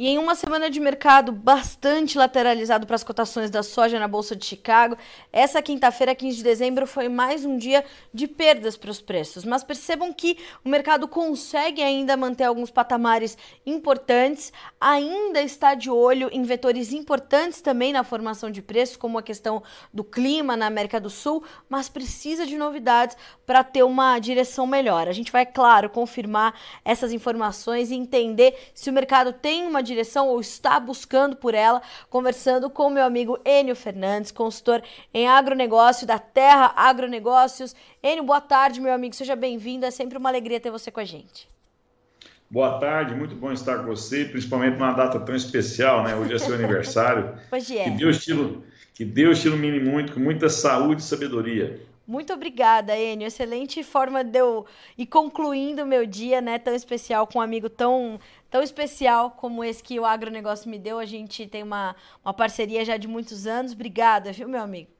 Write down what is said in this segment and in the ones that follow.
E em uma semana de mercado bastante lateralizado para as cotações da soja na Bolsa de Chicago, essa quinta-feira, 15 de dezembro, foi mais um dia de perdas para os preços. Mas percebam que o mercado consegue ainda manter alguns patamares importantes, ainda está de olho em vetores importantes também na formação de preços, como a questão do clima na América do Sul, mas precisa de novidades para ter uma direção melhor. A gente vai, claro, confirmar essas informações e entender se o mercado tem uma direção ou está buscando por ela, conversando com meu amigo Enio Fernandes, consultor em agronegócio da Terra Agronegócios. Enio, boa tarde, meu amigo, seja bem-vindo. É sempre uma alegria ter você com a gente. Boa tarde, muito bom estar com você, principalmente numa data tão especial, né? Hoje é seu aniversário. Hoje é. Que Deus te, que Deus te ilumine muito, com muita saúde e sabedoria. Muito obrigada, Enio. Excelente forma de eu ir concluindo o meu dia, né? Tão especial, com um amigo tão, tão especial como esse que o agronegócio me deu. A gente tem uma, uma parceria já de muitos anos. Obrigada, viu, meu amigo?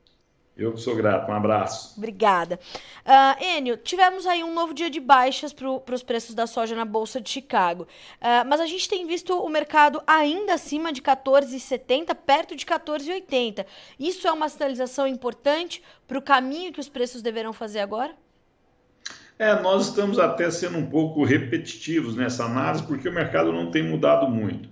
Eu que sou grato, um abraço. Obrigada. Uh, Enio, tivemos aí um novo dia de baixas para os preços da soja na Bolsa de Chicago. Uh, mas a gente tem visto o mercado ainda acima de 14,70, perto de 14,80. Isso é uma sinalização importante para o caminho que os preços deverão fazer agora? É, nós estamos até sendo um pouco repetitivos nessa análise, porque o mercado não tem mudado muito.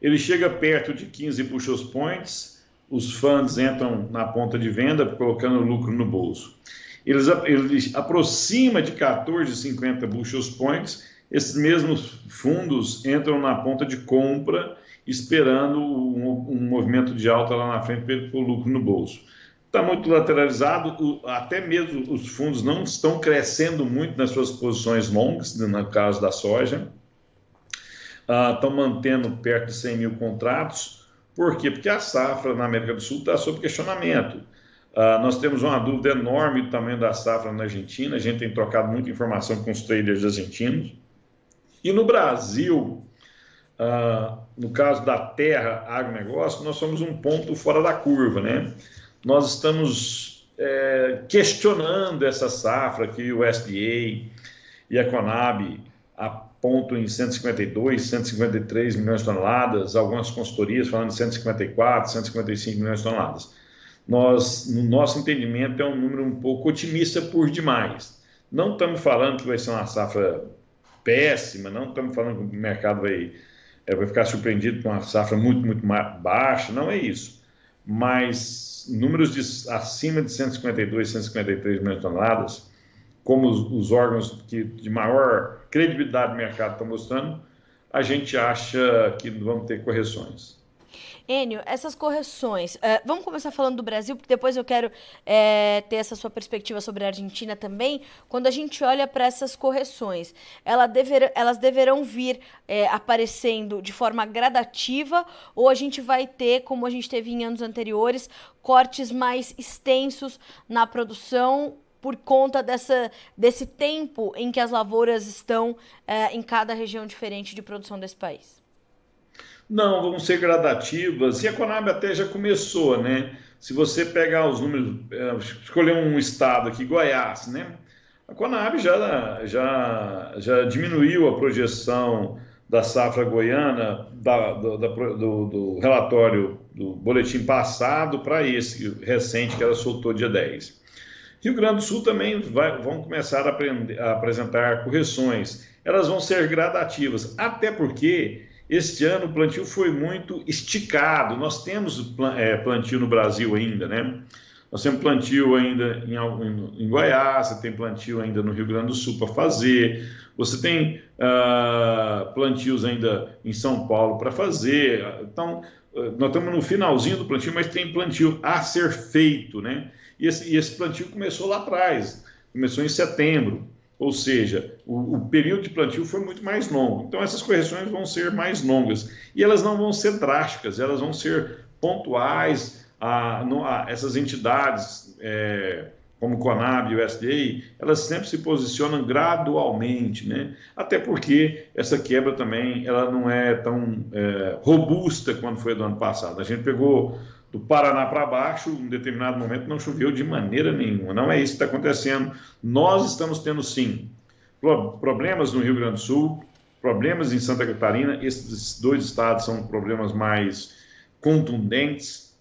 Ele chega perto de 15 push points os funds entram na ponta de venda, colocando lucro no bolso. Eles, eles aproxima de 14,50 bushels points, esses mesmos fundos entram na ponta de compra, esperando um, um movimento de alta lá na frente para o lucro no bolso. Está muito lateralizado, até mesmo os fundos não estão crescendo muito nas suas posições longas, no caso da soja, uh, estão mantendo perto de 100 mil contratos, por quê? Porque a safra na América do Sul está sob questionamento. Uh, nós temos uma dúvida enorme do tamanho da safra na Argentina, a gente tem trocado muita informação com os traders argentinos. E no Brasil, uh, no caso da terra agronegócio, nós somos um ponto fora da curva, né? Nós estamos é, questionando essa safra que o SDA e a Conab ponto em 152, 153 milhões de toneladas, algumas consultorias falando de 154, 155 milhões de toneladas. Nós, no nosso entendimento, é um número um pouco otimista por demais. Não estamos falando que vai ser uma safra péssima, não estamos falando que o mercado vai, é, vai ficar surpreendido com uma safra muito, muito baixa, não é isso. Mas números de, acima de 152, 153 milhões de toneladas, como os, os órgãos que, de maior credibilidade do mercado estão mostrando, a gente acha que vamos ter correções. Enio, essas correções. Uh, vamos começar falando do Brasil, porque depois eu quero é, ter essa sua perspectiva sobre a Argentina também. Quando a gente olha para essas correções, ela dever, elas deverão vir é, aparecendo de forma gradativa, ou a gente vai ter, como a gente teve em anos anteriores, cortes mais extensos na produção por conta dessa, desse tempo em que as lavouras estão em cada região diferente de produção desse país? Não, vão ser gradativas. E a Conab até já começou, né? Se você pegar os números, é, escolher um estado aqui, Goiás, né? A Conab já, já, já diminuiu a projeção da safra goiana da, do, da, do, do relatório do boletim passado para esse recente que ela soltou dia 10. Rio Grande do Sul também vai, vão começar a, aprender, a, apresentar correções. Elas vão ser gradativas, até porque este ano o plantio foi muito esticado. Nós temos é, plantio no Brasil ainda, né? Nós temos plantio ainda em, em, em Goiás, você tem plantio ainda no Rio Grande do Sul para fazer, você tem uh, plantios ainda em São Paulo para fazer. Então, nós estamos no finalzinho do plantio, mas tem plantio a ser feito, né? E esse, e esse plantio começou lá atrás, começou em setembro, ou seja, o, o, período de plantio foi muito mais longo. Então, essas correções vão ser mais longas e elas não vão ser drásticas, elas vão ser pontuais. A, a essas entidades, é, como o Conab e o SDA, elas sempre se posicionam gradualmente, né? Até porque essa quebra também ela não é tão é, robusta quanto foi do ano passado. A gente pegou do Paraná para baixo, em determinado momento não choveu de maneira nenhuma. Não é isso que está acontecendo. Nós estamos tendo, sim, problemas no Rio Grande do Sul, problemas em Santa Catarina, esses dois estados são problemas mais contundentes.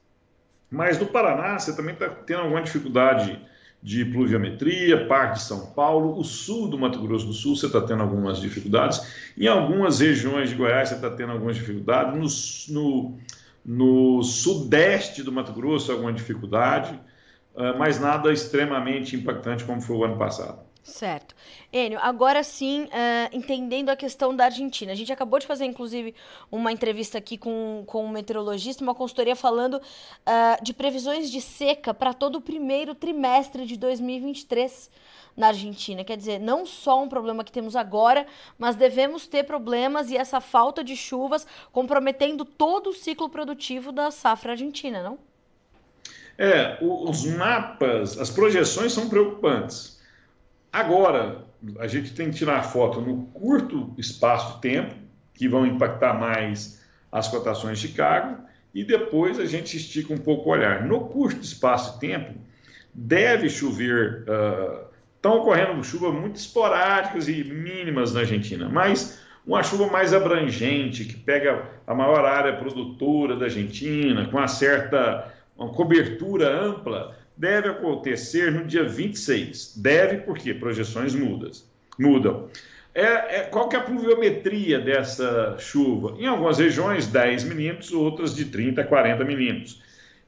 Mas no Paraná, você também está tendo alguma dificuldade de pluviometria, parte de São Paulo, o sul do Mato Grosso do Sul você está tendo algumas dificuldades, em algumas regiões de Goiás você está tendo algumas dificuldades, no, no, no, sudeste do Mato Grosso alguma dificuldade, ah, mas nada extremamente impactante como foi o ano passado. Certo. Enio, agora sim, uh, entendendo a questão da Argentina. A gente acabou de fazer, inclusive, uma entrevista aqui com, com um meteorologista, uma consultoria falando uh, de previsões de seca para todo o primeiro trimestre de 2023 na Argentina. Quer dizer, não só um problema que temos agora, mas devemos ter problemas e essa falta de chuvas comprometendo todo o ciclo produtivo da safra argentina, não? É, os mapas, as projeções são preocupantes. Agora, a gente tem que tirar foto no curto espaço de tempo, que vão impactar mais as cotações de Chicago, e depois a gente estica um pouco o olhar. No curto espaço de tempo, deve chover. Uh, estão ocorrendo chuvas muito esporádicas e mínimas na Argentina, mas uma chuva mais abrangente, que pega a maior área produtora da Argentina, com uma certa uma cobertura ampla, deve acontecer no dia 26. Deve, porque projeções mudas, mudam. É, é, qual que é a pluviometria dessa chuva? Em algumas regiões, 10 milímetros, outras de 30 a 40 milímetros.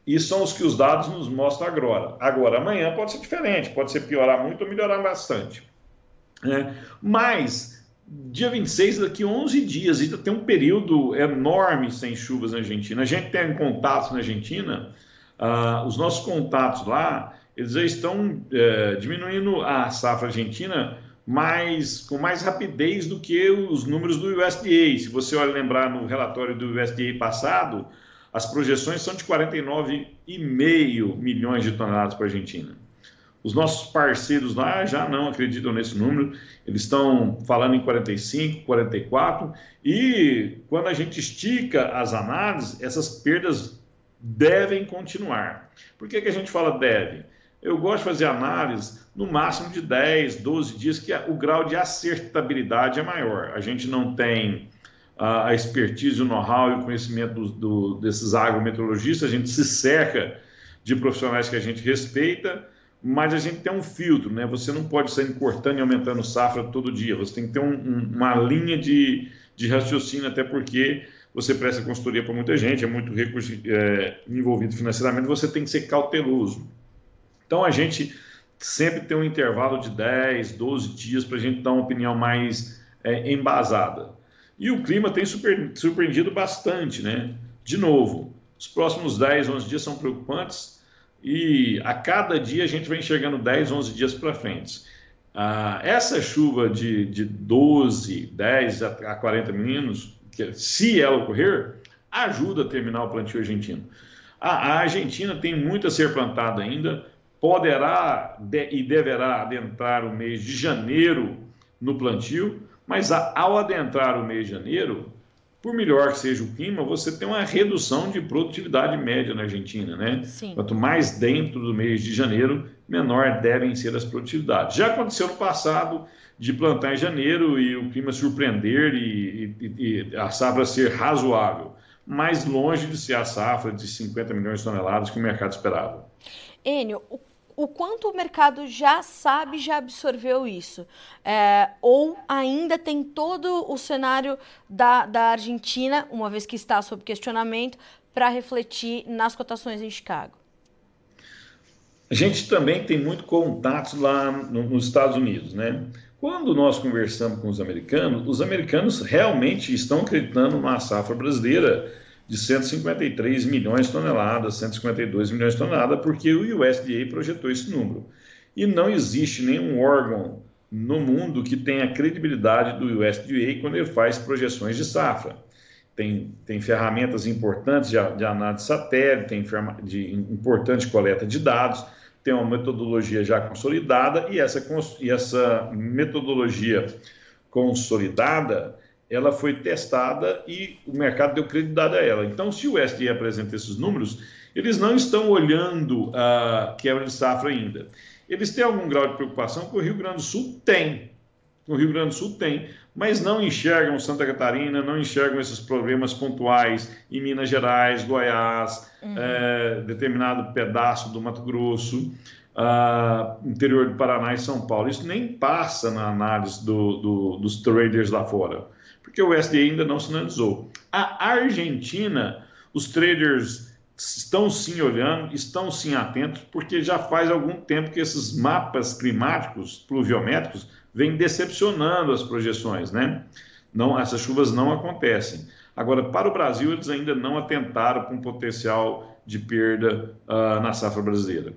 E são os que os dados nos mostram agora. Agora, amanhã pode ser diferente, pode ser piorar muito ou melhorar bastante. É, mas, dia 26, daqui 11 dias, ainda tem um período enorme sem chuvas na Argentina. A gente tem contatos na Argentina ah, os nossos contatos lá, eles já estão é, diminuindo a safra argentina mais, com mais rapidez do que os números do USDA. Se você olha lembrar no relatório do USDA passado, as projeções são de 49,5 milhões de toneladas para a Argentina. Os nossos parceiros lá já não acreditam nesse número, eles estão falando em 45, 44, e quando a gente estica as análises, essas perdas devem continuar. Por que, que a gente fala deve? Eu gosto de fazer análise no máximo de 10, 12 dias, que o grau de acertabilidade é maior. A gente não tem uh, a expertise, o know-how e o conhecimento do, do, desses agrometeorologistas, a gente se cerca de profissionais que a gente respeita, mas a gente tem um filtro, né? Você não pode sair cortando e aumentando safra todo dia, você tem que ter um, um, uma linha de, de raciocínio, até porque você presta consultoria para muita gente, é muito recurso é, envolvido financeiramente, você tem que ser cauteloso. Então a gente sempre tem um intervalo de 10, 12 dias para a gente dar uma opinião mais é, embasada. E o clima tem super, surpreendido bastante, né? De novo, os próximos 10, 11 dias são preocupantes e a cada dia a gente vai enxergando 10, 11 dias para frente. Ah, essa chuva de, de 12, 10 a 40 minutos que, se ela ocorrer, ajuda a terminar o plantio argentino. A, a Argentina tem muito a ser plantado ainda, poderá de, e deverá adentrar o mês de janeiro no plantio, mas a, ao adentrar o mês de janeiro, por melhor que seja o clima, você tem uma redução de produtividade média na Argentina, né? Sim. Quanto mais dentro do mês de janeiro, menor devem ser as produtividades. Já aconteceu no passado de plantar em janeiro e o clima surpreender e, e, e a safra ser razoável, mas longe de ser a safra de 50 milhões de toneladas que o mercado esperava. Enio, o o quanto o mercado já sabe, já absorveu isso? É, ou ainda tem todo o cenário da, da Argentina, uma vez que está sob questionamento, para refletir nas cotações em Chicago? A gente também tem muito contato lá no, nos Estados Unidos, né? Quando nós conversamos com os americanos, os americanos realmente estão acreditando na safra brasileira de 153 milhões de toneladas, 152 milhões de toneladas, porque o USDA projetou esse número. E não existe nenhum órgão no mundo que tenha credibilidade do USDA quando ele faz projeções de safra. Tem, tem ferramentas importantes de, de análise satélite, tem de importante coleta de dados, tem uma metodologia já consolidada e essa, e essa metodologia consolidada ela foi testada e o mercado deu credibilidade a ela. Então, se o USDA apresenta esses números, eles não estão olhando a quebra de safra ainda. Eles têm algum grau de preocupação que o Rio Grande do Sul tem. o Rio Grande do Sul tem, mas não enxergam Santa Catarina, não enxergam esses problemas pontuais em Minas Gerais, Goiás, uhum. é, determinado pedaço do Mato Grosso, uh, interior do Paraná e São Paulo. Isso nem passa na análise do, do, dos traders lá fora, porque o SDA ainda não sinalizou. A Argentina, os traders estão sim olhando, estão sim atentos, porque já faz algum tempo que esses mapas climáticos, pluviométricos, vêm decepcionando as projeções, né? Não, essas chuvas não acontecem. Agora, para o Brasil, eles ainda não atentaram com potencial de perda uh, na safra brasileira.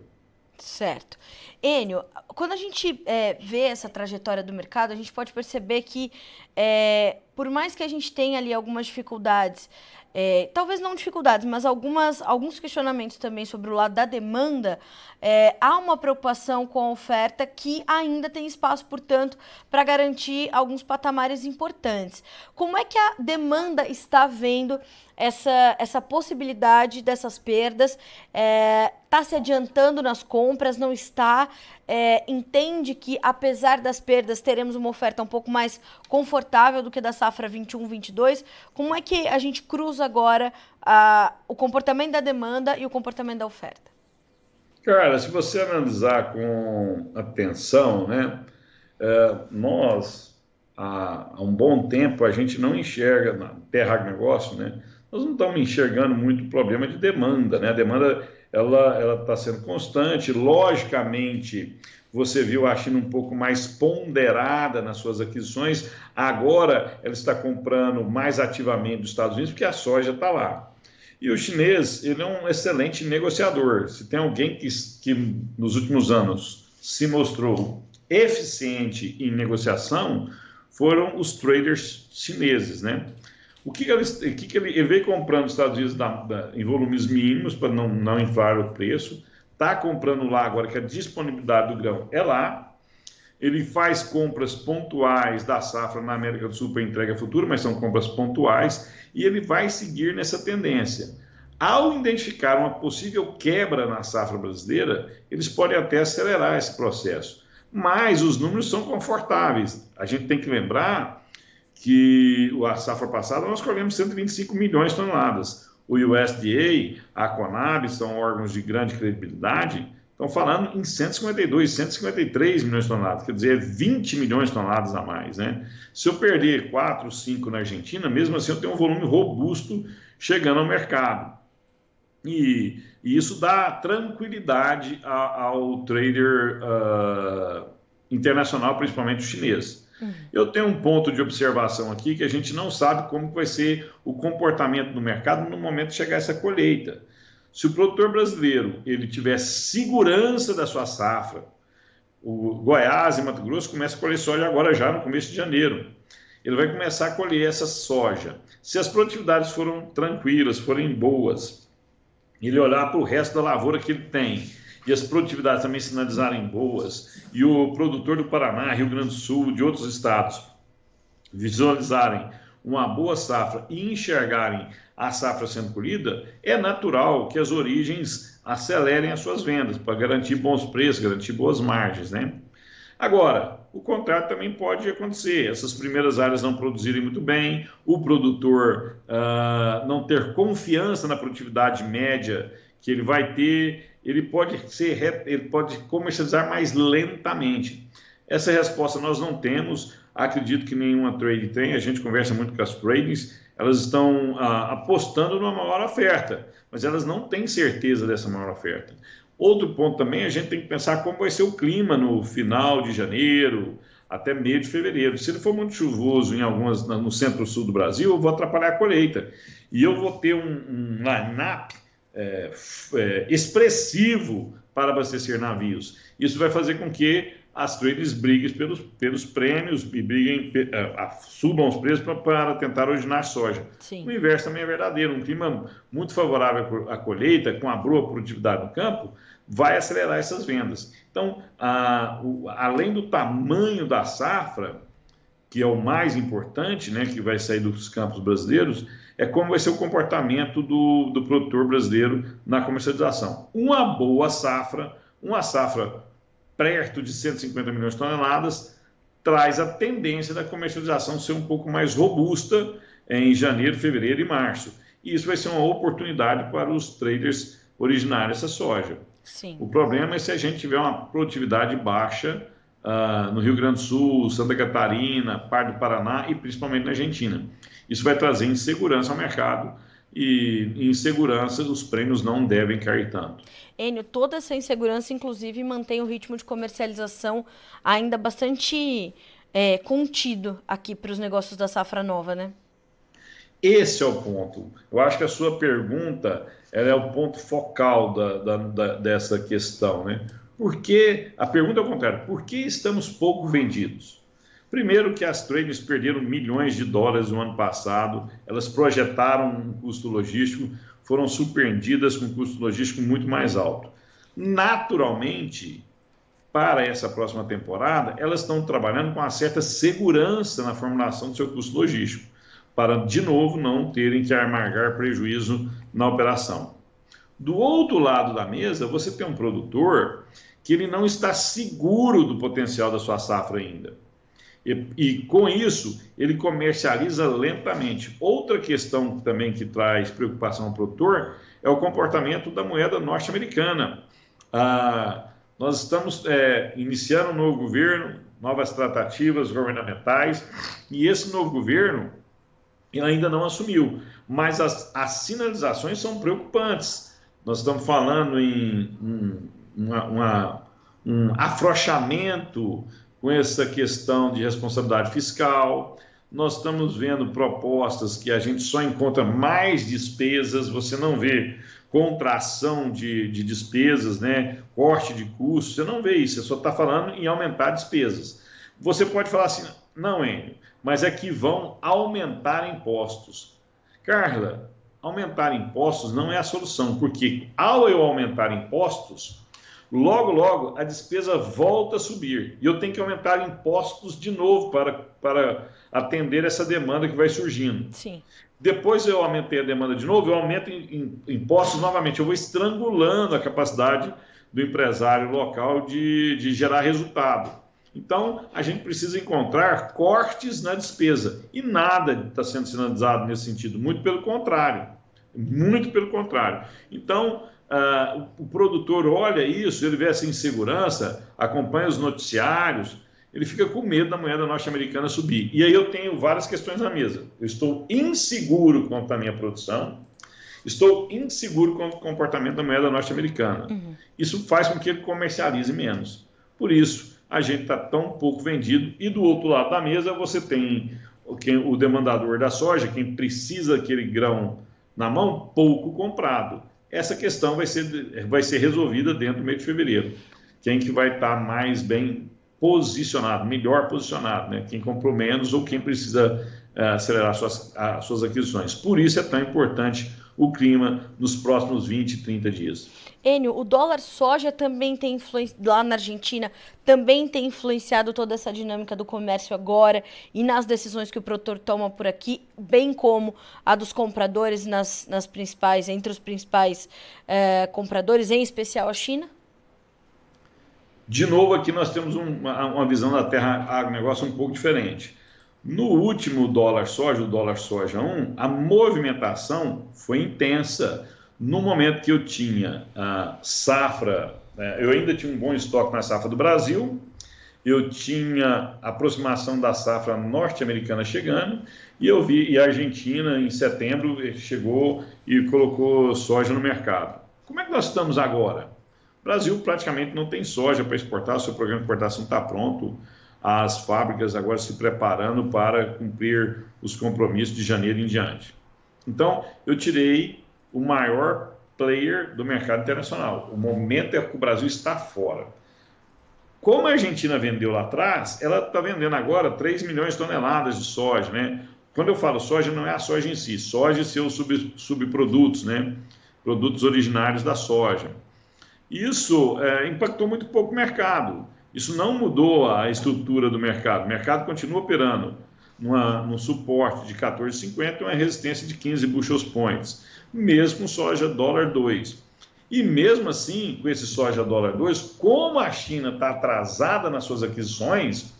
Certo. Enio, quando a gente é, vê essa trajetória do mercado, a gente pode perceber que, é, por mais que a gente tenha ali algumas dificuldades, é, talvez não dificuldades, mas algumas, alguns questionamentos também sobre o lado da demanda, é, há uma preocupação com a oferta que ainda tem espaço, portanto, para garantir alguns patamares importantes. Como é que a demanda está vendo essa, essa possibilidade dessas perdas? Está é, tá se adiantando nas compras? Não está? É, entende que, apesar das perdas, teremos uma oferta um pouco mais confortável do que da safra 21-22? Como é que a gente cruza agora a, o comportamento da demanda e o comportamento da oferta? Cara, se você analisar com atenção, né, é, nós, há, um bom tempo, a gente não enxerga na terra agronegócio, né, nós não estamos enxergando muito problema de demanda, né, a demanda ela está sendo constante, logicamente, você viu a China um pouco mais ponderada nas suas aquisições, agora ela está comprando mais ativamente dos Estados Unidos, porque a soja está lá. E o chinês, ele é um excelente negociador. Se tem alguém que, que nos últimos anos se mostrou eficiente em negociação, foram os traders chineses, né? O que, ele, o que ele, ele, veio comprando nos Estados Unidos da, da, em volumes mínimos para não, não inflar o preço, está comprando lá agora que a disponibilidade do grão é lá, ele faz compras pontuais da safra na América do Sul para entrega futura, mas são compras pontuais, e ele vai seguir nessa tendência. Ao identificar uma possível quebra na safra brasileira, eles podem até acelerar esse processo. Mas os números são confortáveis. A gente tem que lembrar que a safra passada nós colhemos 125 milhões de toneladas. O USDA, a Conab, são órgãos de grande credibilidade, estão falando em 152, 153 milhões de toneladas, quer dizer, 20 milhões de toneladas a mais. Né? Se eu perder 4, 5 na Argentina, mesmo assim eu tenho um volume robusto chegando ao mercado. E, e isso dá tranquilidade a, ao trader uh, internacional, principalmente o chinês. Uhum. Eu tenho um ponto de observação aqui que a gente não sabe como vai ser o comportamento do mercado no momento de chegar essa colheita. Se o produtor brasileiro ele tiver segurança da sua safra, o Goiás e Mato Grosso começa a colher soja agora já no começo de janeiro. Ele vai começar a colher essa soja. Se as produtividades foram tranquilas, forem boas, ele olhar para o resto da lavoura que ele tem e as produtividades também sinalizarem boas, e o produtor do Paraná, Rio Grande do Sul, de outros estados, visualizarem uma boa safra e enxergarem a safra sendo colhida, é natural que as origens acelerem as suas vendas para garantir bons preços, garantir boas margens, né? Agora, o contrário também pode acontecer. Essas primeiras áreas não produzirem muito bem, o produtor uh, não ter confiança na produtividade média que ele vai ter, ele pode ser, ele pode comercializar mais lentamente. Essa resposta nós não temos. Acredito que nenhuma trade tem. A gente conversa muito com as tradings elas estão ah, apostando numa maior oferta, mas elas não têm certeza dessa maior oferta. Outro ponto também, a gente tem que pensar como vai ser o clima no final de janeiro, até meio de fevereiro. Se ele for muito chuvoso em algumas no centro-sul do Brasil, eu vou atrapalhar a colheita. E eu vou ter um, um line-up é, é, expressivo para abastecer navios. Isso vai fazer com que as traders briguem pelos, pelos prêmios e briguem, uh, subam os preços para, para tentar originar soja. Sim. O inverso também é verdadeiro. Um clima muito favorável à colheita, com a boa produtividade no campo, vai acelerar essas vendas. Então, o, além do tamanho da safra, que é o mais importante, né, que vai sair dos campos brasileiros, é como vai ser o comportamento do, do produtor brasileiro na comercialização. Uma boa safra, uma safra perto de 150 milhões de toneladas, traz a tendência da comercialização ser um pouco mais robusta em janeiro, fevereiro e março. E isso vai ser uma oportunidade para os traders originários dessa soja. Sim. O problema é se a gente tiver uma produtividade baixa uh, no Rio Grande do Sul, Santa Catarina, parte do Paraná e principalmente na Argentina. Isso vai trazer insegurança ao mercado e insegurança os prêmios não devem cair tanto. Enio, toda essa insegurança, inclusive, mantém o ritmo de comercialização ainda bastante é, contido aqui para os negócios da safra nova, né? Esse é o ponto. Eu acho que a sua pergunta é o ponto focal da, da, da, dessa questão, né? Por que, a pergunta é o contrário, por que estamos pouco vendidos? Primeiro que as traders perderam milhões de dólares no ano passado, elas projetaram um custo logístico, foram surpreendidas com um custo logístico muito mais alto. Naturalmente, para essa próxima temporada, elas estão trabalhando com uma certa segurança na formulação do seu custo logístico, para de novo não terem que amargar prejuízo na operação. Do outro lado da mesa, você tem um produtor que ele não está seguro do potencial da sua safra ainda. E, e, com isso, ele comercializa lentamente. Outra questão também que traz preocupação ao produtor é o comportamento da moeda norte-americana. Ah, nós estamos é, iniciando um novo governo, novas tratativas governamentais, e esse novo governo ainda não assumiu, mas as, as sinalizações são preocupantes. Nós estamos falando em um, uma, uma, um afrouxamento com essa questão de responsabilidade fiscal. Nós estamos vendo propostas que a gente só encontra mais despesas, você não vê contração de, de despesas, né? corte de custos, você não vê isso, você só está falando em aumentar despesas. Você pode falar assim, não, Enio, mas é que vão aumentar impostos. Carla, aumentar impostos não é a solução, porque ao eu aumentar impostos, logo, logo a despesa volta a subir e eu tenho que aumentar impostos de novo para, para atender essa demanda que vai surgindo. Sim. Depois eu aumentei a demanda de novo, eu aumento impostos novamente, eu vou estrangulando a capacidade do empresário local de, de gerar resultado. Então, a gente precisa encontrar cortes na despesa. E nada está sendo sinalizado nesse sentido, muito pelo contrário. Muito pelo contrário. Então, uh, o produtor olha isso, ele vê essa insegurança, acompanha os noticiários, ele fica com medo da moeda norte-americana subir. E aí eu tenho várias questões na mesa. Eu estou inseguro quanto à minha produção, estou inseguro com o comportamento da moeda norte-americana. Uhum. Isso faz com que ele comercialize menos. Por isso, a gente está tão pouco vendido. E do outro lado da mesa, você tem o demandador da soja, quem precisa daquele grão na mão, pouco comprado essa questão vai ser, vai ser resolvida dentro do mês de fevereiro. Quem que vai estar mais bem posicionado, melhor posicionado, né? quem comprou menos ou quem precisa uh, acelerar suas, uh, suas aquisições. Por isso é tão importante o clima nos próximos 20, 30 dias. Enio, o dólar soja também tem influenciado, lá na Argentina, também tem influenciado toda essa dinâmica do comércio agora e nas decisões que o produtor toma por aqui, bem como a dos compradores nas, nas principais, entre os principais eh, compradores, em especial a China? De novo, aqui nós temos uma, uma visão da terra agronegócio um pouco diferente. No último dólar soja, o dólar soja 1, a movimentação foi intensa no momento que eu tinha a safra, né, eu ainda tinha um bom estoque na safra do Brasil, eu tinha aproximação da safra norte-americana chegando, e eu vi, e a Argentina, em setembro, chegou e colocou soja no mercado. Como é que nós estamos agora? O Brasil praticamente não tem soja para exportar, o seu programa de exportação está pronto, as fábricas agora se preparando para cumprir os compromissos de janeiro em diante. Então, eu tirei o maior player do mercado internacional. O momento é que o Brasil está fora. Como a Argentina vendeu lá atrás, ela está vendendo agora 3 milhões de toneladas de soja, né? Quando eu falo soja, não é a soja em si, soja e seus sub, subprodutos, né? Produtos originários da soja. Isso é, impactou muito pouco o mercado. Isso não mudou a estrutura do mercado. O mercado continua operando numa, num suporte de 14,50 e uma resistência de 15 bushels points mesmo com soja dólar 2. E mesmo assim, com esse soja dólar 2, como a China está atrasada nas suas aquisições,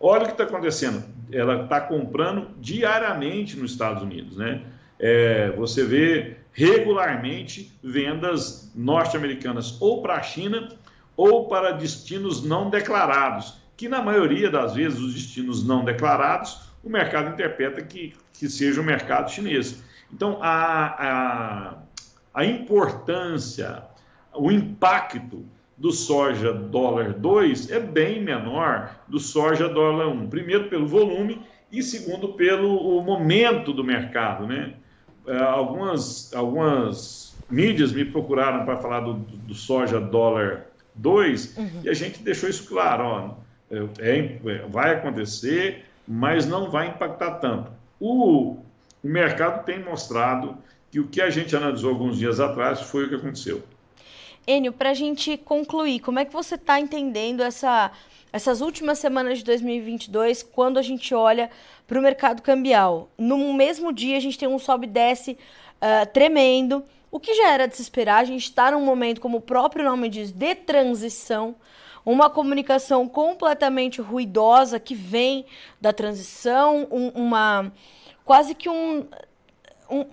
Olha o que está acontecendo. Ela está comprando diariamente nos Estados Unidos, né? É, você vê regularmente vendas norte-americanas ou para a China ou para destinos não declarados, que na maioria das vezes os destinos não declarados o mercado interpreta que, que seja o mercado chinês. Então, a, a, a importância, o impacto do soja dólar 2 é bem menor do soja dólar 1. Primeiro, pelo volume e segundo, pelo momento do mercado. Né? É, algumas, algumas mídias me procuraram para falar do, do soja dólar 2 uhum. e a gente deixou isso claro. Ó, é, é, vai acontecer, mas não vai impactar tanto. O, o mercado tem mostrado que o que a gente analisou alguns dias atrás foi o que aconteceu. Enio, para a gente concluir, como é que você está entendendo essa, essas últimas semanas de 2022, quando a gente olha para o mercado cambial? No mesmo dia, a gente tem um sobe e desce uh, tremendo, o que já era de se esperar. A gente está num momento, como o próprio nome diz, de transição uma comunicação completamente ruidosa que vem da transição, um, uma quase que um, um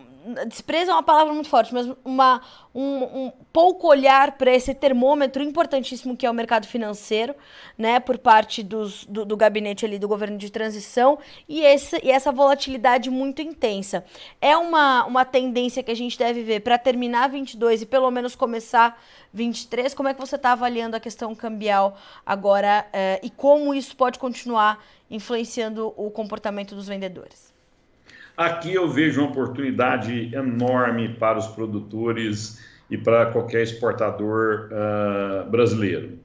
desprezo é uma palavra muito forte, mas uma, um, um pouco olhar para esse termômetro importantíssimo que é o mercado financeiro, né, por parte dos, do, do, gabinete ali do governo de transição e, esse, e essa volatilidade muito intensa. É uma, uma tendência que a gente deve ver para terminar 22 e pelo menos começar 23. Como é que você está avaliando a questão cambial agora eh, e como isso pode continuar influenciando o comportamento dos vendedores? Aqui eu vejo uma oportunidade enorme para os produtores e para qualquer exportador uh, brasileiro.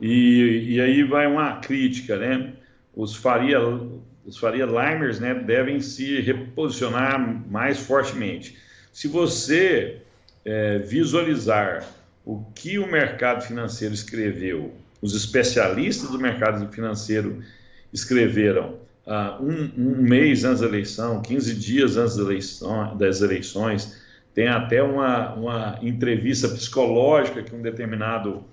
E, e, aí vai uma crítica, né? Os Faria, os Faria Limers né, devem se reposicionar mais fortemente. Se você é, visualizar o que o mercado financeiro escreveu, os especialistas do mercado financeiro escreveram uh, um, um, mês antes da eleição, 15 dias antes da eleição, das eleições, tem até uma, uma entrevista psicológica que um determinado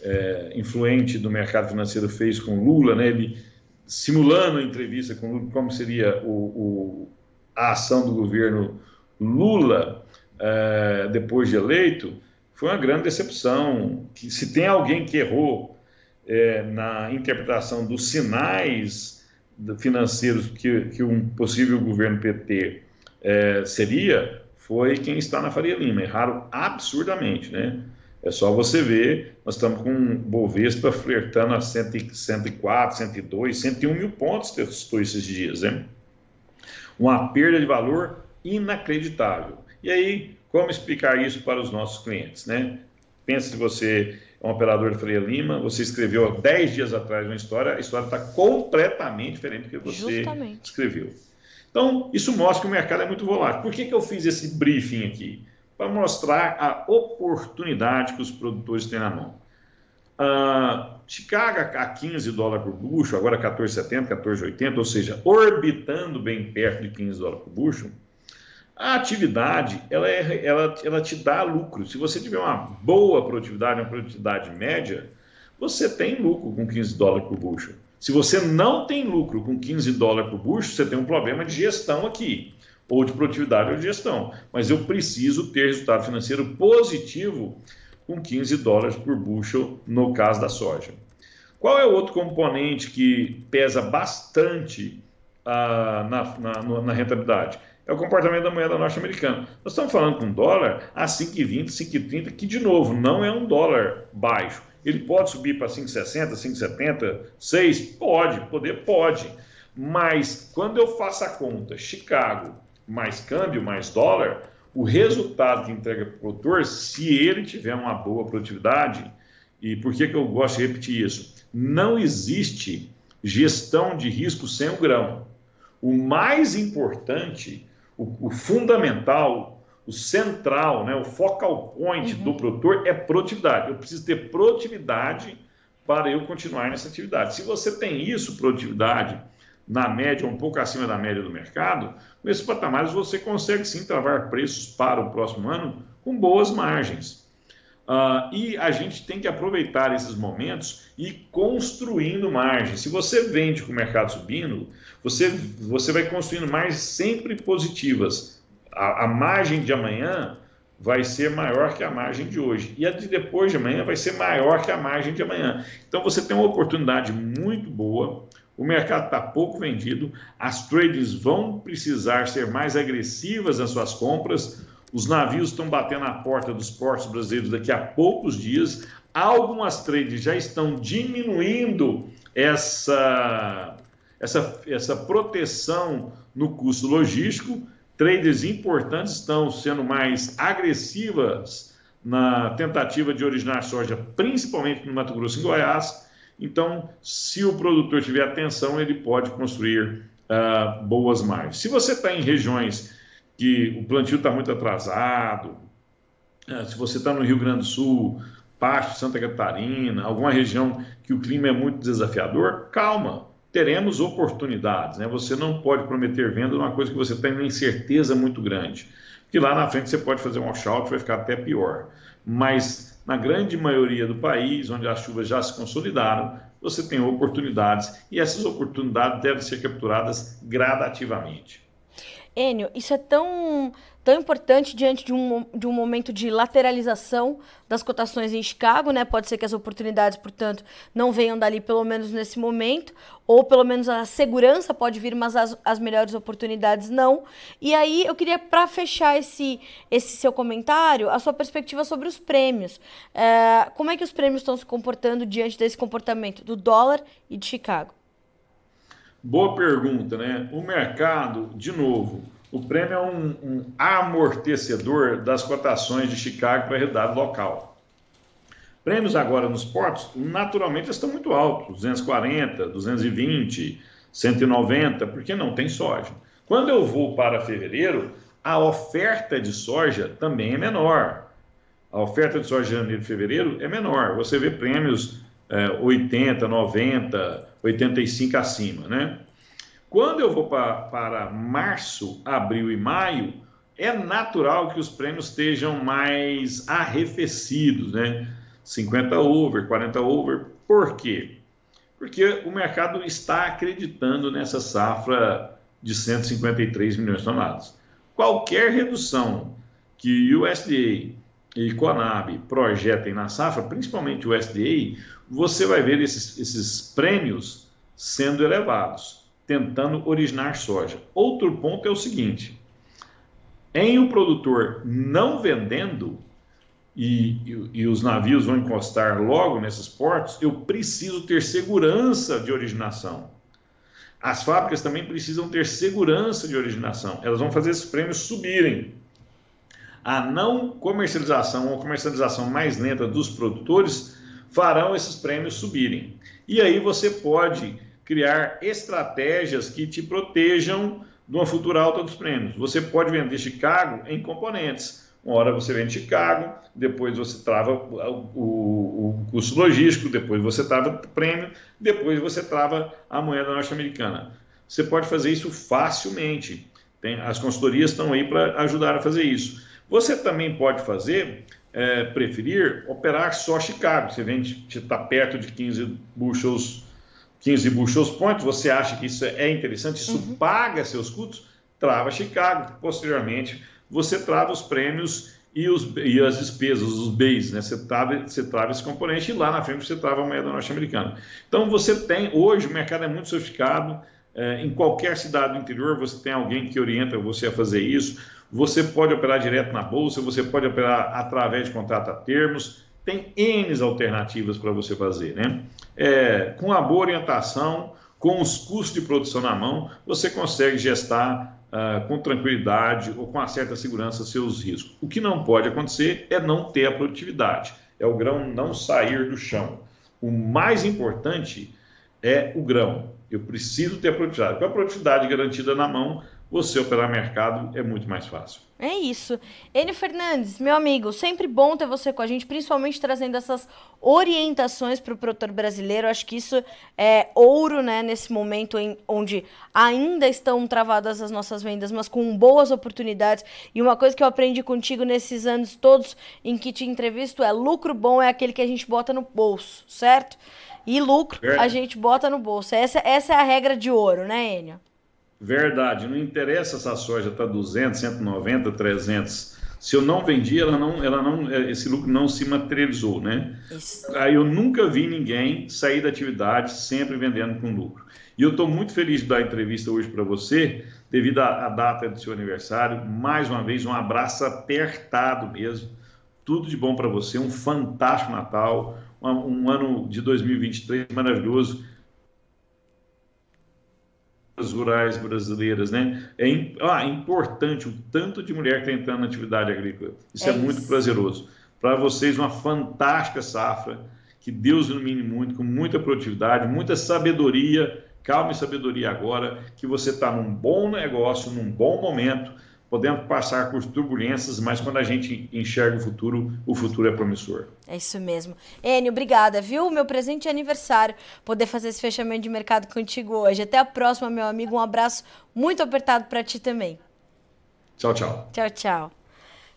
é, influente do mercado financeiro fez com Lula, né? ele simulando a entrevista com Lula, como seria o, o a ação do governo Lula é, depois de eleito, foi uma grande decepção. Que se tem alguém que errou é, na interpretação dos sinais financeiros que, que um possível governo PT é, seria, foi quem está na Faria Lima. Erraram absurdamente, né? É só você ver, nós estamos com o Bovespa flertando a 104, 102, 101 mil pontos, testou esses dias, né? Uma perda de valor inacreditável. E aí, como explicar isso para os nossos clientes, né? Pensa se você um operador Freia Lima, você escreveu há 10 dias atrás uma história, a história está completamente diferente do que você Justamente. escreveu. Então, isso mostra que o mercado é muito volátil. Por que, que eu fiz esse briefing aqui? Para mostrar a oportunidade que os produtores têm na mão. Uh, Chicago a 15 dólares por bucho, agora 14,70, 14,80, ou seja, orbitando bem perto de 15 dólares por bucho, a atividade, ela, é, ela, ela te dá lucro. Se você tiver uma boa produtividade, uma produtividade média, você tem lucro com 15 dólares por bucho. Se você não tem lucro com 15 dólares por bucho, você tem um problema de gestão aqui, ou de produtividade ou de gestão. Mas eu preciso ter resultado financeiro positivo com 15 dólares por bucho no caso da soja. Qual é o outro componente que pesa bastante ah, na, na, na rentabilidade? É o comportamento da moeda norte-americana. Nós estamos falando com um dólar a 5,20, 5,30, que, de novo, não é um dólar baixo. Ele pode subir para 5,60, 5,70, 6? Pode, poder pode. Mas quando eu faço a conta Chicago mais câmbio mais dólar, o resultado que entrega para o produtor, se ele tiver uma boa produtividade, e por que, que eu gosto de repetir isso? Não existe gestão de risco sem o grão. O mais importante o, o fundamental, o central, né, o focal point uhum. do produtor é produtividade. Eu preciso ter produtividade para eu continuar nessa atividade. Se você tem isso, produtividade, na média, um pouco acima da média do mercado, com esses patamares você consegue sim travar preços para o próximo ano com boas margens. Uh, e a gente tem que aproveitar esses momentos e construindo margem. Se você vende com o mercado subindo, você, você vai construindo margens sempre positivas. A, a margem de amanhã vai ser maior que a margem de hoje. E a de depois de amanhã vai ser maior que a margem de amanhã. Então você tem uma oportunidade muito boa. O mercado está pouco vendido, as trades vão precisar ser mais agressivas nas suas compras os navios estão batendo na porta dos portos brasileiros daqui a poucos dias. Algumas trades já estão diminuindo essa, essa, essa proteção no custo logístico. Traders importantes estão sendo mais agressivas na tentativa de originar soja, principalmente no Mato Grosso e Goiás. Então, se o produtor tiver atenção, ele pode construir uh, boas margens. Se você está em regiões que o plantio está muito atrasado, é, se você está no Rio Grande do Sul, de Santa Catarina, alguma região que o clima é muito desafiador, calma, teremos oportunidades. Né? Você não pode prometer venda numa coisa que você tem uma incerteza muito grande. Que lá na frente você pode fazer um washout, vai ficar até pior. Mas na grande maioria do país, onde as chuvas já se consolidaram, você tem oportunidades e essas oportunidades devem ser capturadas gradativamente. Enio, isso é tão, tão importante diante de um, de um momento de lateralização das cotações em Chicago, né? Pode ser que as oportunidades, portanto, não venham dali, pelo menos nesse momento, ou pelo menos a segurança pode vir, mas as, as melhores oportunidades não. E aí eu queria, para fechar esse, esse seu comentário, a sua perspectiva sobre os prêmios. É, como é que os prêmios estão se comportando diante desse comportamento do dólar e de Chicago? Boa pergunta, né? O mercado, de novo, o prêmio é um, um amortecedor das cotações de Chicago para a realidade local. Prêmios agora nos portos, naturalmente, estão muito altos, 240, 220, 190, porque não tem soja. Quando eu vou para fevereiro, a oferta de soja também é menor. A oferta de soja de janeiro e fevereiro é menor. Você vê prêmios é, 80, 90, 85 acima, né? Quando eu vou para março, abril e maio, é natural que os prêmios estejam mais arrefecidos, né? 50 over, 40 over. Por quê? Porque o mercado está acreditando nessa safra de 153 milhões de toneladas. Qualquer redução que o USDA e Conab projetem na safra, principalmente o USDA, você vai ver esses, esses prêmios sendo elevados, tentando originar soja. Outro ponto é o seguinte: em o um produtor não vendendo, e, e, e, os navios vão encostar logo nesses portos, eu preciso ter segurança de originação. As fábricas também precisam ter segurança de originação. Elas vão fazer esses prêmios subirem. A não comercialização ou comercialização mais lenta dos produtores farão esses prêmios subirem. E aí você pode criar estratégias que te protejam de uma futura alta dos prêmios. Você pode vender Chicago em componentes. Uma hora você vende Chicago, depois você trava o, o, custo logístico, depois você trava o prêmio, depois você trava a moeda norte-americana. Você pode fazer isso facilmente. Tem, as consultorias estão aí para ajudar a fazer isso. Você também pode fazer é, preferir operar só Chicago. Você vende, está perto de 15 bushels, 15 bushels point, você acha que isso é interessante, isso uhum. paga seus custos, trava Chicago. Posteriormente, você trava os prêmios e, os, e as despesas, os bens, né? Você trava, você trava esse componente e lá na frente você trava a moeda norte-americana. Então você tem, hoje o mercado é muito sofisticado, é, em qualquer cidade do interior você tem alguém que orienta você a fazer isso. Você pode operar direto na bolsa, você pode operar através de contrato a termos. Tem N alternativas para você fazer, né? É, com a boa orientação, com os custos de produção na mão, você consegue gestar uh, com tranquilidade ou com uma certa segurança seus riscos. O que não pode acontecer é não ter a produtividade, é o grão não sair do chão. O mais importante é o grão. Eu preciso ter a produtividade. Com a produtividade garantida na mão, você operar mercado é muito mais fácil. É isso. Enio Fernandes, meu amigo, sempre bom ter você com a gente, principalmente trazendo essas orientações para o produtor brasileiro. Acho que isso é ouro, né, nesse momento em, onde ainda estão travadas as nossas vendas, mas com boas oportunidades. E uma coisa que eu aprendi contigo nesses anos todos em que te entrevisto é lucro bom é aquele que a gente bota no bolso, certo? E lucro é. a gente bota no bolso. Essa, essa é a regra de ouro, né, Enio? Verdade, não interessa se a soja está 200, 190, 300. Se eu não vendi, ela não, ela não, esse lucro não se materializou, né? Isso. Aí eu nunca vi ninguém sair da atividade sempre vendendo com lucro. E eu estou muito feliz de dar a entrevista hoje para você, devido à, à data do seu aniversário. Mais uma vez, um abraço apertado mesmo. Tudo de bom para você, um fantástico Natal, um, um ano de 2023 maravilhoso rurais brasileiras, né? É ah, importante o tanto de mulher que está entrando na atividade agrícola. Isso é, é muito prazeroso. Para vocês, uma fantástica safra, que Deus ilumine muito, com muita produtividade, muita sabedoria, calma e sabedoria agora, que você está num bom negócio, num bom momento, podemos passar por turbulências, mas quando a gente enxerga o futuro, o futuro é promissor. É isso mesmo. Enio, obrigada, viu? Meu presente de aniversário, poder fazer esse fechamento de mercado contigo hoje. Até a próxima, meu amigo. Um abraço muito apertado para ti também. Tchau, tchau. Tchau, tchau.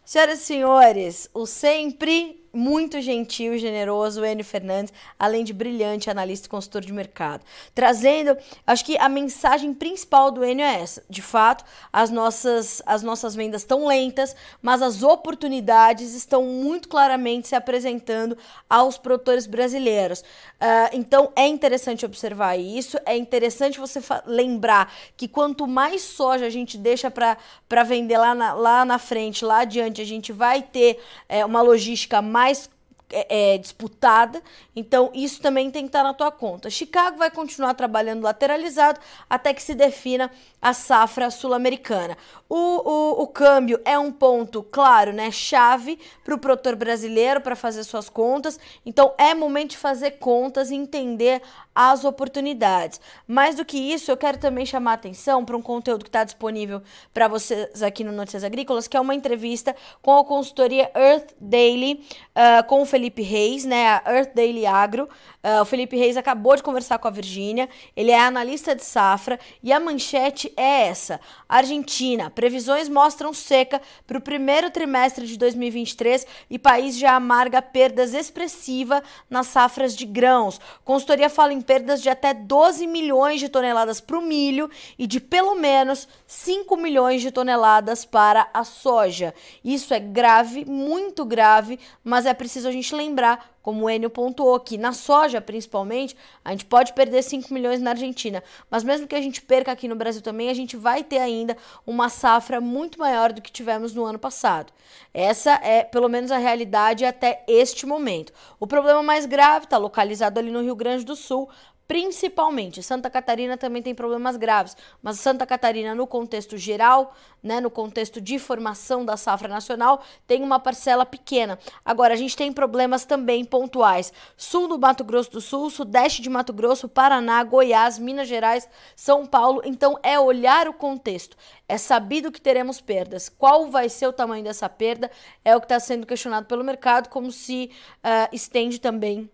Senhoras e senhores, o sempre muito gentil e generoso, Enio Fernandes, além de brilhante analista e consultor de mercado. Trazendo, acho que a mensagem principal do Enio é essa. De fato, as nossas, as nossas vendas estão lentas, mas as oportunidades estão muito claramente se apresentando aos produtores brasileiros. Uh, então, é interessante observar isso, é interessante você lembrar que quanto mais soja a gente deixa para vender lá na, lá na frente, lá adiante, a gente vai ter é, uma logística mais mais é, é, disputada, então isso também tem que estar na tua conta. Chicago vai continuar trabalhando lateralizado até que se defina a safra sul-americana. O, o, o, câmbio é um ponto, claro, né, chave para o produtor brasileiro para fazer suas contas, então é momento de fazer contas e entender as oportunidades. Mais do que isso, eu quero também chamar a atenção para um conteúdo que está disponível para vocês aqui no Notícias Agrícolas, que é uma entrevista com a consultoria Earth Daily, uh, com o Felipe Reis, né, a Earth Daily Agro. Uh, o Felipe Reis acabou de conversar com a Virgínia, ele é analista de safra e a manchete é essa: Argentina, previsões mostram seca para o primeiro trimestre de 2023 e país já amarga perdas expressivas nas safras de grãos. Consultoria fala em perdas de até 12 milhões de toneladas para o milho e de pelo menos 5 milhões de toneladas para a soja. Isso é grave, muito grave, mas é preciso a gente lembrar como o Enio pontuou, que na soja, principalmente, a gente pode perder 5 milhões na Argentina. Mas mesmo que a gente perca aqui no Brasil também, a gente vai ter ainda uma safra muito maior do que tivemos no ano passado. Essa é, pelo menos, a realidade até este momento. O problema mais grave está localizado ali no Rio Grande do Sul, principalmente. Santa Catarina também tem problemas graves, mas Santa Catarina, no contexto geral, né, no contexto de formação da safra nacional, tem uma parcela pequena. Agora, a gente tem problemas também pontuais. Sul do Mato Grosso do Sul, sudeste de Mato Grosso, Paraná, Goiás, Minas Gerais, São Paulo. Então, é olhar o contexto. É sabido que teremos perdas. Qual vai ser o tamanho dessa perda? É o que está sendo questionado pelo mercado, como se uh, estende também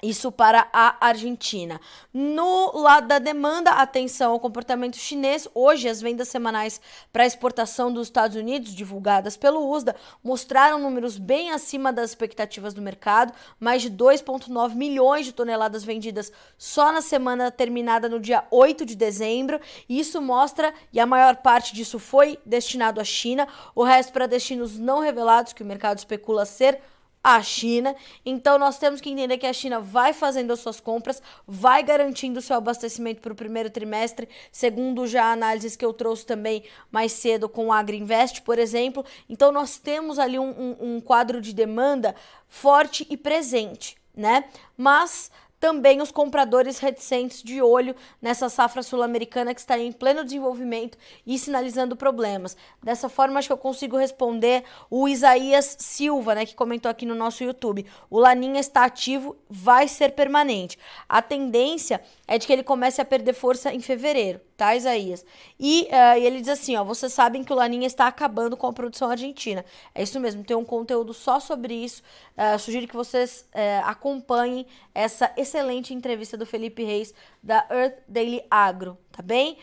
isso para a Argentina. No lado da demanda, atenção ao comportamento chinês. Hoje, as vendas semanais para exportação dos Estados Unidos, divulgadas pelo USDA, mostraram números bem acima das expectativas do mercado. Mais de 2,9 milhões de toneladas vendidas só na semana terminada no dia 8 de dezembro. Isso mostra, e a maior parte disso foi destinado à China, o resto para destinos não revelados, que o mercado especula ser a China. Então nós temos que entender que a China vai fazendo as suas compras, vai garantindo o seu abastecimento para o primeiro trimestre, segundo já análises que eu trouxe também mais cedo com o Agriinvest, por exemplo. Então nós temos ali um, um, um quadro de demanda forte e presente, né? Mas também os compradores reticentes de olho nessa safra sul-americana que está em pleno desenvolvimento e sinalizando problemas. Dessa forma, acho que eu consigo responder o Isaías Silva, né, que comentou aqui no nosso YouTube. O Laninha está ativo, vai ser permanente. A tendência é de que ele comece a perder força em fevereiro, tá, Isaías? E uh, ele diz assim, ó, vocês sabem que o Laninha está acabando com a produção argentina. É isso mesmo, tem um conteúdo só sobre isso. Uh, sugiro que vocês uh, acompanhem essa excelente entrevista do Felipe Reis da Earth Daily Agro, tá bem?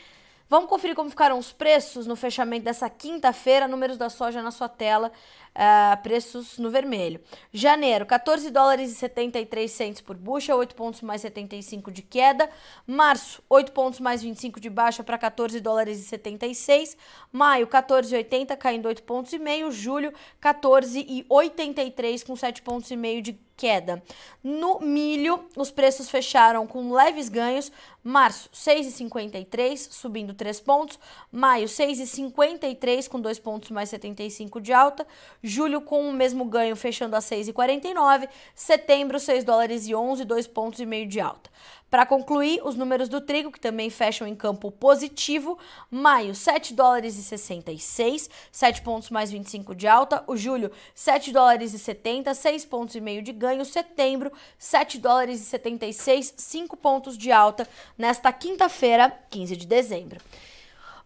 Vamos conferir como ficaram os preços no fechamento dessa quinta-feira, números da soja na sua tela uh, preços no vermelho. Janeiro, 14 dólares e 73 centos por bucha, 8 pontos mais 75 de queda. Março, 8 pontos mais 25 de baixa para 14 dólares e 76. Maio, 14,80 caindo 8 pontos e meio. Julho, 14,83 com 7 pontos e meio de queda. No milho, os preços fecharam com leves ganhos. Março, 6,53, subindo 3 pontos. Maio, 6,53, com 2 pontos mais 75 de alta. Julho com o mesmo ganho, fechando a 6,49. Setembro, 6 dólares e 11, 2 pontos e meio de alta. Para concluir, os números do trigo, que também fecham em campo positivo. Maio, 7 dólares e 66, 7 pontos mais 25 de alta. O julho, 7 dólares e 70, 6 pontos e meio de ganho. Setembro, 7 dólares e 76, 5 pontos de alta nesta quinta-feira, 15 de dezembro.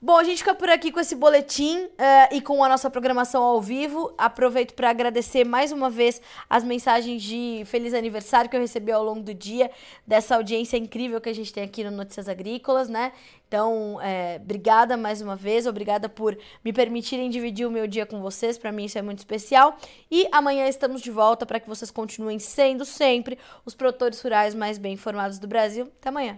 Bom, a gente fica por aqui com esse boletim uh, e com a nossa programação ao vivo. Aproveito para agradecer mais uma vez as mensagens de feliz aniversário que eu recebi ao longo do dia, dessa audiência incrível que a gente tem aqui no Notícias Agrícolas, né? Então, é, obrigada mais uma vez, obrigada por me permitirem dividir o meu dia com vocês, para mim isso é muito especial. E amanhã estamos de volta para que vocês continuem sendo sempre os produtores rurais mais bem informados do Brasil. Até amanhã.